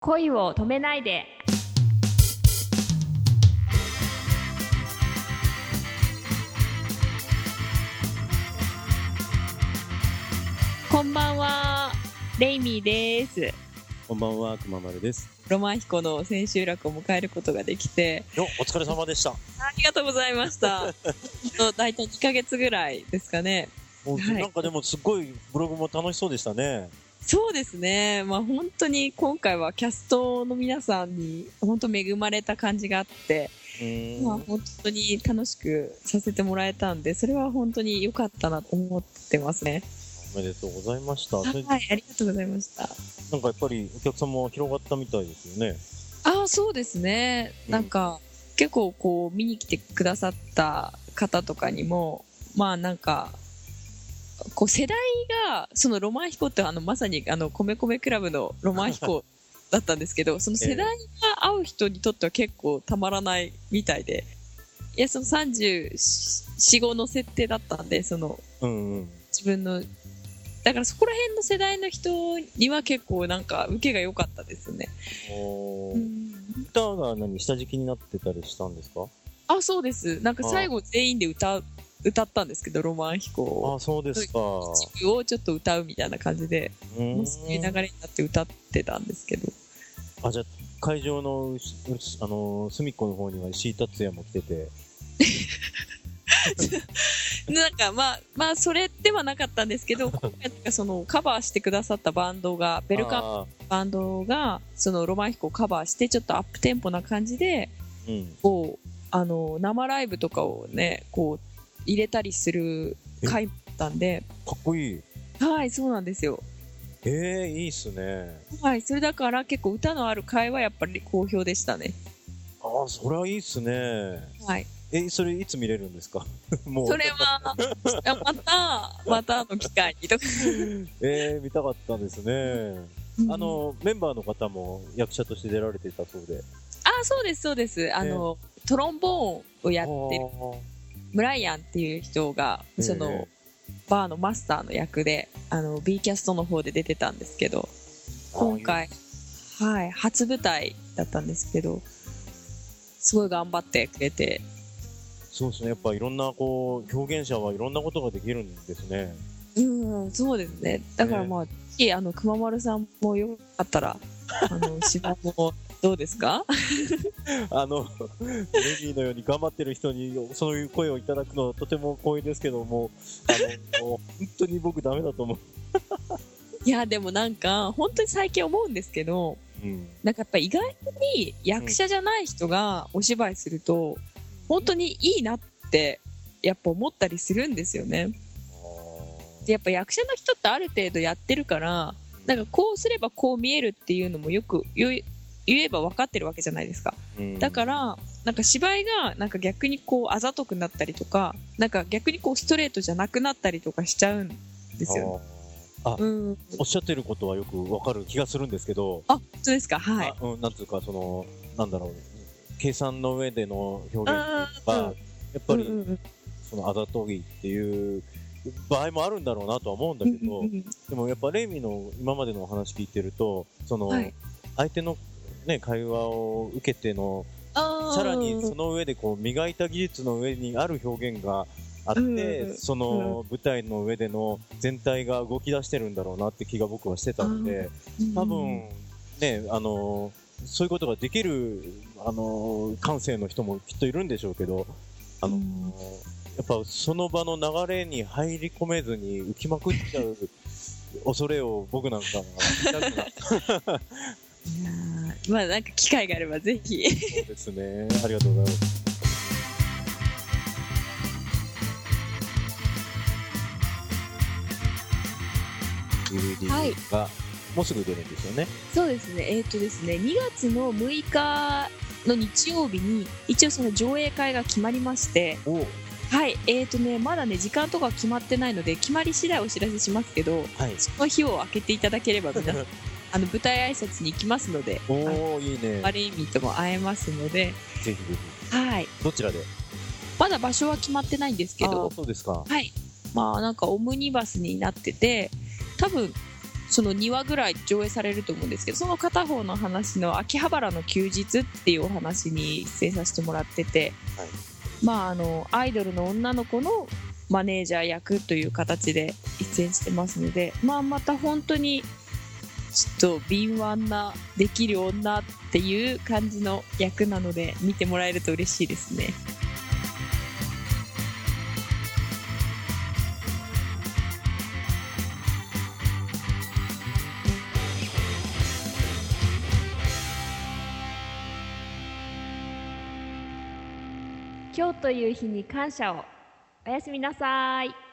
恋を止めないでこんばんはレイミーですこんばんは、くままるです。ロマン彦の千秋楽を迎えることができてよ、お疲れ様でした。ありがとうございました と大体2ヶ月ぐらいですかねなんかでもすごいブログも楽しそうでしたね。そうですねまあ本当に今回はキャストの皆さんに本当恵まれた感じがあって。まあ本当に楽しくさせてもらえたんでそれは本当に良かったなと思ってますねおめでとうございました。はいありがとうございましたなんかやっぱりお客さんも広がったみたいですよね。ああそうですねうんなんか、結構こう見に来てくださった方とかにもまあなんかこう世代がそのロマン飛行ってあのまさにあの米米クラブのロマン飛行だったんですけど その世代が合う人にとっては結構たまらないみたいでいやその345の設定だったんでそのうんうん。自分のだからそこら辺の世代の人には結構なんか受けが良かったですね。おーうん歌が何下敷きになってたりしたんですか？あ、そうです。なんか最後全員で歌う、歌ったんですけど、ロマン飛行ああ、そうですか。う一部をちょっと歌うみたいな感じで、うそういう流れになって歌ってたんですけど。あ、じゃあ、会場のあのー、隅っこの方には石井達也も来てて。なんかまあ、まあ、それではなかったんですけど、今回なんかそのカバーしてくださったバンドが、ベルカバンドが、そのロマン飛行をカバーして、ちょっとアップテンポな感じで、ーうん。こう、あの、生ライブとかをね、こう、入れたりする回だったんで、かっこいい。はい、そうなんですよ。ええいいっすね。はい、それだから結構歌のある回はやっぱり好評でしたね。ああ、それはいいっすね。はい。え、それいつ見れるんですか？もう。それは、また、またの機会にとか。えー、見たかったですね。あ、の、メンバーの方も役者として出られていたそうで。あ、そうです、そうです。あの、トロンボーンをやってるブライアンっていう人が、ええその、バーのマスターの役で、あの、B キャストの方で出てたんですけど、今回、はい、初舞台だったんですけど、すごい頑張ってくれて、そうですね。やっぱいろんな、こう、表現者はいろんなことができるんですね。うん、そうですね。だからまあ、ぜひあの、熊丸さんもよかったら、あの、芝もどうですか？あの、レディーのように頑張ってる人に、そういう声をいただくのはとても光栄ですけども、あの、もう本当に僕ダメだと思う。いや、でもなんか、本当に最近思うんですけど、うん。なんかやっぱ意外に役者じゃない人がお芝居すると、本当にいいなって、やっぱ思ったりするんですよね。で、やっぱ役者の人ってある程度やってるから、なんかこうすればこう見えるっていうのもよく言え言えば分かってるわけじゃないですか。うんだから、なんか芝居がなんか逆にこうあざとくなったりとか、なんか逆にこうストレートじゃなくなったりとかしちゃうんですよね。あうん。おっしゃってることはよくわかる気がするんですけど、あ、そうですか。はい。あうん、なんつうか、その、なんだろう、計算の上での表現あは、ーやっぱり、うんうんうんそのあざといっていう場合もあるんだろうなとは思うんだけど、うんうんうんでもやっぱレイミの今までのお話聞いてると、その、はい相手のね、会話を受けての、さらにその上でこう磨いた技術の上にある表現があって、うんうんその舞台の上での全体が動き出してるんだろうなって気が僕はしてたんで、多分、ね、あの、そういうことができる、あの、感性の人もきっといるんでしょうけど、あの、うん。やっぱその場の流れに入り込めずに浮きまくっちゃう恐れを僕なんかは まあなんか機会があればぜひ。そうですね。ありがとうございます。DVD はいがもうすぐ出るんですよね。そうですね。えっ、とですね、2月の6日の日曜日に一応その上映会が決まりまして、おはい、えっ、とね、まだね、時間とか決まってないので、決まり次第お知らせしますけど、はい。その日を開けていただければ皆さん、あの舞台挨拶に行きますので、おおいいね。バレーミーとも会えますので、ぜひぜはい。ひ。どちらで？まだ場所は決まってないんですけあどー、そうですか。はい。まあなんかオムニバスになってて、多分、その2話ぐらい上映されると思うんですけどその片方の話の「秋葉原の休日」っていうお話に出演させてもらってて、はいまああのアイドルの女の子のマネージャー役という形で出演してますので、まあ、また本当にちょっと敏腕なできる女っていう感じの役なので見てもらえると嬉しいですね。今日という日に感謝をおやすみなさい